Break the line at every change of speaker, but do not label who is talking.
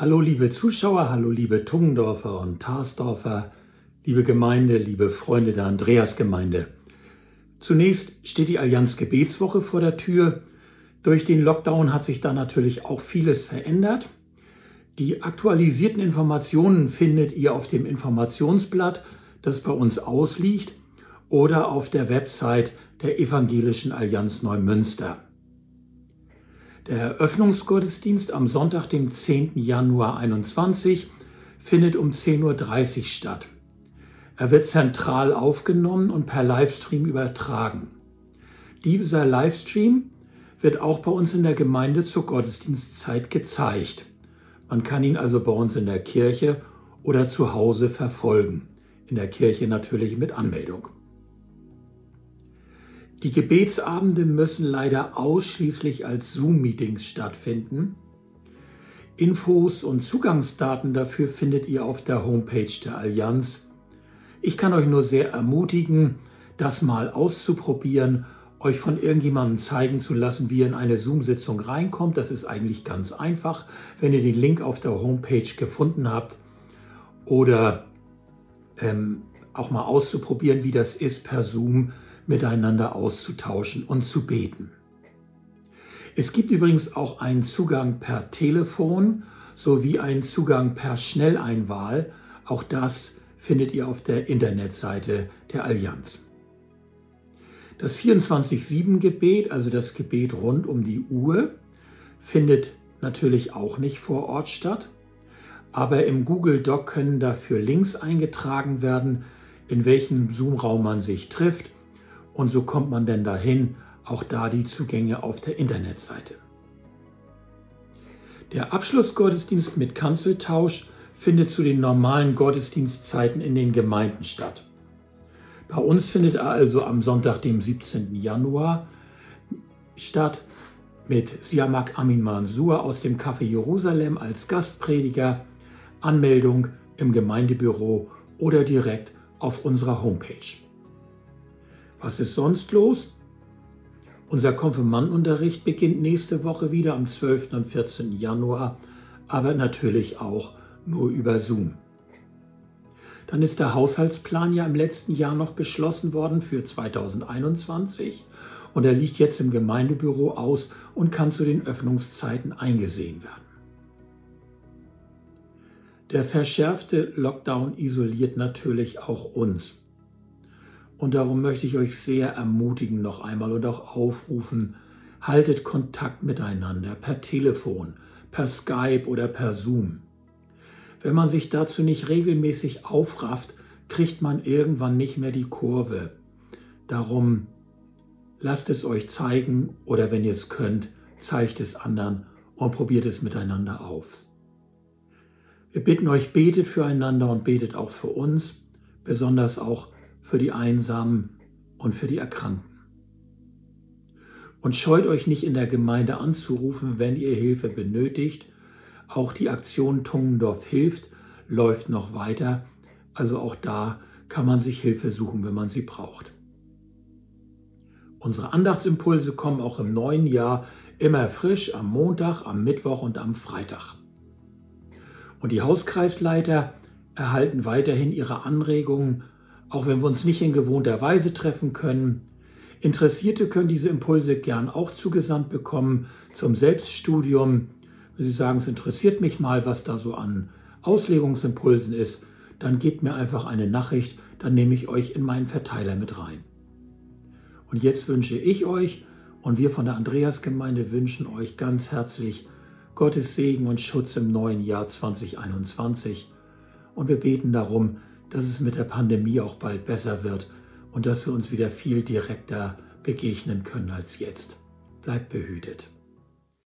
Hallo liebe Zuschauer, hallo liebe Tungendorfer und Tarsdorfer, liebe Gemeinde, liebe Freunde der Andreasgemeinde. Zunächst steht die Allianz Gebetswoche vor der Tür. Durch den Lockdown hat sich da natürlich auch vieles verändert. Die aktualisierten Informationen findet ihr auf dem Informationsblatt, das bei uns ausliegt, oder auf der Website der Evangelischen Allianz Neumünster. Der Eröffnungsgottesdienst am Sonntag, dem 10. Januar 2021, findet um 10.30 Uhr statt. Er wird zentral aufgenommen und per Livestream übertragen. Dieser Livestream wird auch bei uns in der Gemeinde zur Gottesdienstzeit gezeigt. Man kann ihn also bei uns in der Kirche oder zu Hause verfolgen. In der Kirche natürlich mit Anmeldung. Die Gebetsabende müssen leider ausschließlich als Zoom-Meetings stattfinden. Infos und Zugangsdaten dafür findet ihr auf der Homepage der Allianz. Ich kann euch nur sehr ermutigen, das mal auszuprobieren, euch von irgendjemandem zeigen zu lassen, wie ihr in eine Zoom-Sitzung reinkommt. Das ist eigentlich ganz einfach, wenn ihr den Link auf der Homepage gefunden habt. Oder ähm, auch mal auszuprobieren, wie das ist per Zoom miteinander auszutauschen und zu beten. Es gibt übrigens auch einen Zugang per Telefon sowie einen Zugang per Schnelleinwahl. Auch das findet ihr auf der Internetseite der Allianz. Das 24-7-Gebet, also das Gebet rund um die Uhr, findet natürlich auch nicht vor Ort statt, aber im Google Doc können dafür Links eingetragen werden, in welchem Zoom-Raum man sich trifft und so kommt man denn dahin, auch da die Zugänge auf der Internetseite. Der Abschlussgottesdienst mit Kanzeltausch findet zu den normalen Gottesdienstzeiten in den Gemeinden statt. Bei uns findet er also am Sonntag, dem 17. Januar statt mit Siamak Amin Mansur aus dem Café Jerusalem als Gastprediger. Anmeldung im Gemeindebüro oder direkt auf unserer Homepage. Was ist sonst los? Unser Konfirmandenunterricht beginnt nächste Woche wieder am 12. und 14. Januar, aber natürlich auch nur über Zoom. Dann ist der Haushaltsplan ja im letzten Jahr noch beschlossen worden für 2021 und er liegt jetzt im Gemeindebüro aus und kann zu den Öffnungszeiten eingesehen werden. Der verschärfte Lockdown isoliert natürlich auch uns. Und darum möchte ich euch sehr ermutigen noch einmal und auch aufrufen, haltet Kontakt miteinander per Telefon, per Skype oder per Zoom. Wenn man sich dazu nicht regelmäßig aufrafft, kriegt man irgendwann nicht mehr die Kurve. Darum lasst es euch zeigen oder wenn ihr es könnt, zeigt es anderen und probiert es miteinander auf. Wir bitten euch, betet füreinander und betet auch für uns, besonders auch für die Einsamen und für die Erkrankten. Und scheut euch nicht in der Gemeinde anzurufen, wenn ihr Hilfe benötigt. Auch die Aktion Tungendorf hilft läuft noch weiter. Also auch da kann man sich Hilfe suchen, wenn man sie braucht. Unsere Andachtsimpulse kommen auch im neuen Jahr immer frisch am Montag, am Mittwoch und am Freitag. Und die Hauskreisleiter erhalten weiterhin ihre Anregungen auch wenn wir uns nicht in gewohnter Weise treffen können. Interessierte können diese Impulse gern auch zugesandt bekommen zum Selbststudium. Wenn Sie sagen, es interessiert mich mal, was da so an Auslegungsimpulsen ist, dann gebt mir einfach eine Nachricht, dann nehme ich euch in meinen Verteiler mit rein. Und jetzt wünsche ich euch und wir von der Andreasgemeinde wünschen euch ganz herzlich Gottes Segen und Schutz im neuen Jahr 2021. Und wir beten darum, dass es mit der Pandemie auch bald besser wird und dass wir uns wieder viel direkter begegnen können als jetzt. Bleibt behütet.